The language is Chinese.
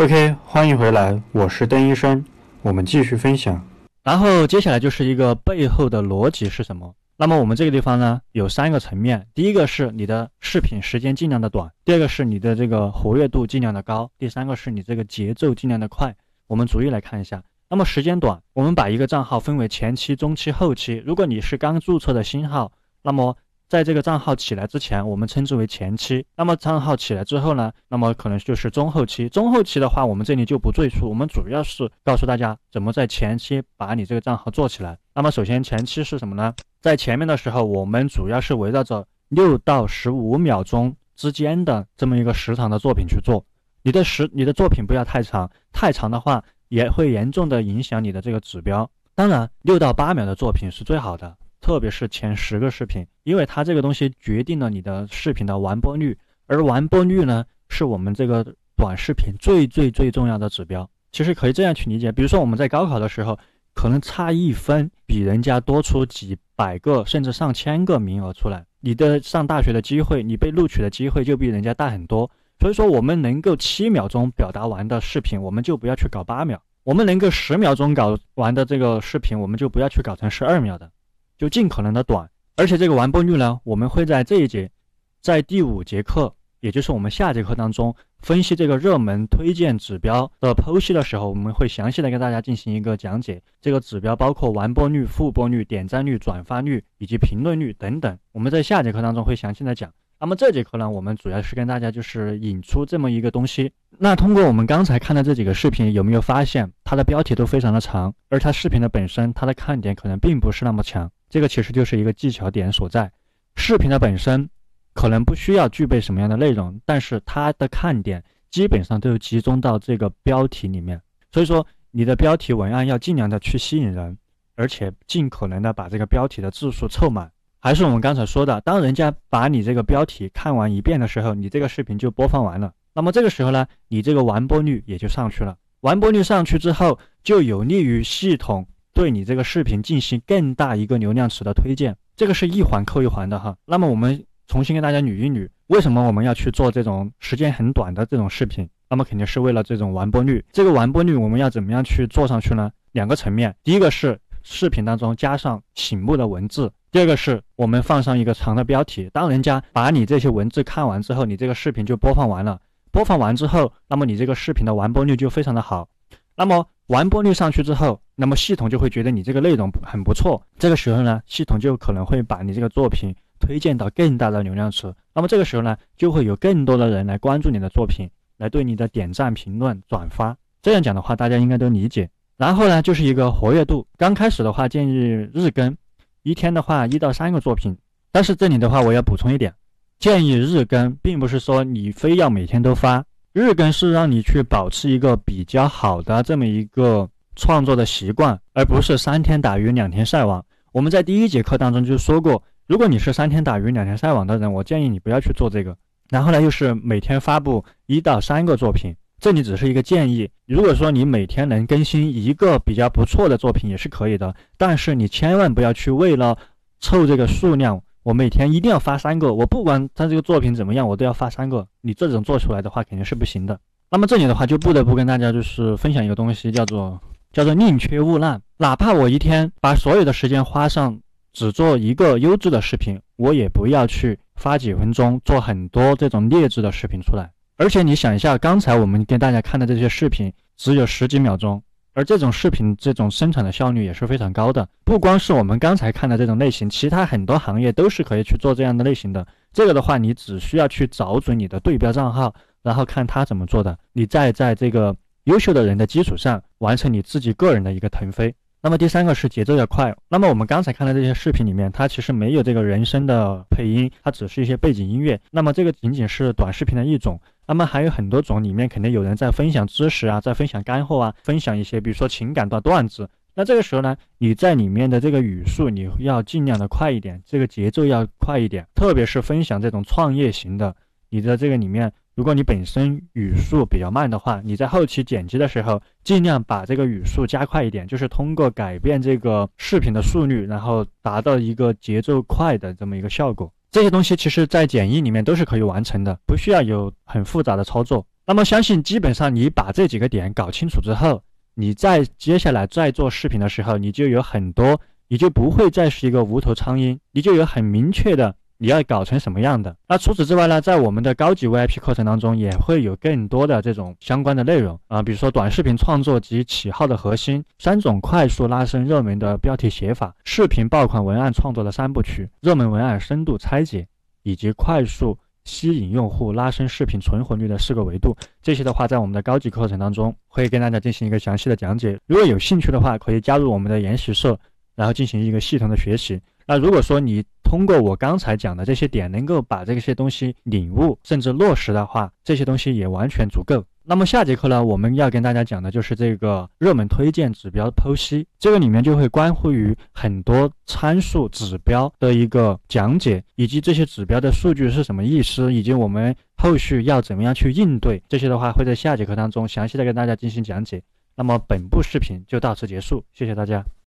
OK，欢迎回来，我是邓医生，我们继续分享。然后接下来就是一个背后的逻辑是什么？那么我们这个地方呢，有三个层面，第一个是你的视频时间尽量的短，第二个是你的这个活跃度尽量的高，第三个是你这个节奏尽量的快。我们逐一来看一下。那么时间短，我们把一个账号分为前期、中期、后期。如果你是刚注册的新号，那么在这个账号起来之前，我们称之为前期；那么账号起来之后呢，那么可能就是中后期。中后期的话，我们这里就不赘述，我们主要是告诉大家怎么在前期把你这个账号做起来。那么首先前期是什么呢？在前面的时候，我们主要是围绕着六到十五秒钟之间的这么一个时长的作品去做。你的时你的作品不要太长，太长的话也会严重的影响你的这个指标。当然，六到八秒的作品是最好的。特别是前十个视频，因为它这个东西决定了你的视频的完播率，而完播率呢，是我们这个短视频最最最重要的指标。其实可以这样去理解，比如说我们在高考的时候，可能差一分比人家多出几百个甚至上千个名额出来，你的上大学的机会，你被录取的机会就比人家大很多。所以说，我们能够七秒钟表达完的视频，我们就不要去搞八秒；我们能够十秒钟搞完的这个视频，我们就不要去搞成十二秒的。就尽可能的短，而且这个完播率呢，我们会在这一节，在第五节课，也就是我们下节课当中分析这个热门推荐指标的剖析的时候，我们会详细的跟大家进行一个讲解。这个指标包括完播率、复播率、点赞率、转发率以及评论率等等，我们在下节课当中会详细的讲。那么这节课呢，我们主要是跟大家就是引出这么一个东西。那通过我们刚才看的这几个视频，有没有发现它的标题都非常的长，而它视频的本身它的看点可能并不是那么强。这个其实就是一个技巧点所在。视频的本身可能不需要具备什么样的内容，但是它的看点基本上都集中到这个标题里面。所以说，你的标题文案要尽量的去吸引人，而且尽可能的把这个标题的字数凑满。还是我们刚才说的，当人家把你这个标题看完一遍的时候，你这个视频就播放完了。那么这个时候呢，你这个完播率也就上去了。完播率上去之后，就有利于系统。对你这个视频进行更大一个流量池的推荐，这个是一环扣一环的哈。那么我们重新跟大家捋一捋，为什么我们要去做这种时间很短的这种视频？那么肯定是为了这种完播率。这个完播率我们要怎么样去做上去呢？两个层面，第一个是视频当中加上醒目的文字，第二个是我们放上一个长的标题。当人家把你这些文字看完之后，你这个视频就播放完了。播放完之后，那么你这个视频的完播率就非常的好。那么完播率上去之后，那么系统就会觉得你这个内容很不错。这个时候呢，系统就可能会把你这个作品推荐到更大的流量池。那么这个时候呢，就会有更多的人来关注你的作品，来对你的点赞、评论、转发。这样讲的话，大家应该都理解。然后呢，就是一个活跃度。刚开始的话，建议日更，一天的话一到三个作品。但是这里的话，我要补充一点，建议日更，并不是说你非要每天都发。日更是让你去保持一个比较好的这么一个创作的习惯，而不是三天打鱼两天晒网。我们在第一节课当中就说过，如果你是三天打鱼两天晒网的人，我建议你不要去做这个。然后呢，又是每天发布一到三个作品，这里只是一个建议。如果说你每天能更新一个比较不错的作品也是可以的，但是你千万不要去为了凑这个数量。我每天一定要发三个，我不管他这个作品怎么样，我都要发三个。你这种做出来的话肯定是不行的。那么这里的话就不得不跟大家就是分享一个东西，叫做叫做宁缺毋滥。哪怕我一天把所有的时间花上只做一个优质的视频，我也不要去发几分钟做很多这种劣质的视频出来。而且你想一下，刚才我们给大家看的这些视频只有十几秒钟。而这种视频这种生产的效率也是非常高的，不光是我们刚才看的这种类型，其他很多行业都是可以去做这样的类型的。这个的话，你只需要去找准你的对标账号，然后看他怎么做的，你再在这个优秀的人的基础上完成你自己个人的一个腾飞。那么第三个是节奏要快。那么我们刚才看的这些视频里面，它其实没有这个人声的配音，它只是一些背景音乐。那么这个仅仅是短视频的一种。那么还有很多种，里面肯定有人在分享知识啊，在分享干货啊，分享一些比如说情感的段子。那这个时候呢，你在里面的这个语速你要尽量的快一点，这个节奏要快一点。特别是分享这种创业型的，你的这个里面，如果你本身语速比较慢的话，你在后期剪辑的时候，尽量把这个语速加快一点，就是通过改变这个视频的速率，然后达到一个节奏快的这么一个效果。这些东西其实，在简易里面都是可以完成的，不需要有很复杂的操作。那么相信基本上你把这几个点搞清楚之后，你在接下来再做视频的时候，你就有很多，你就不会再是一个无头苍蝇，你就有很明确的。你要搞成什么样的？那除此之外呢，在我们的高级 VIP 课程当中，也会有更多的这种相关的内容啊，比如说短视频创作及起号的核心，三种快速拉升热门的标题写法，视频爆款文案创作的三部曲，热门文案深度拆解，以及快速吸引用户、拉升视频存活率的四个维度。这些的话，在我们的高级课程当中会跟大家进行一个详细的讲解。如果有兴趣的话，可以加入我们的研习社，然后进行一个系统的学习。那如果说你通过我刚才讲的这些点，能够把这些东西领悟甚至落实的话，这些东西也完全足够。那么下节课呢，我们要跟大家讲的就是这个热门推荐指标剖析，这个里面就会关乎于很多参数指标的一个讲解，以及这些指标的数据是什么意思，以及我们后续要怎么样去应对这些的话，会在下节课当中详细的跟大家进行讲解。那么本部视频就到此结束，谢谢大家。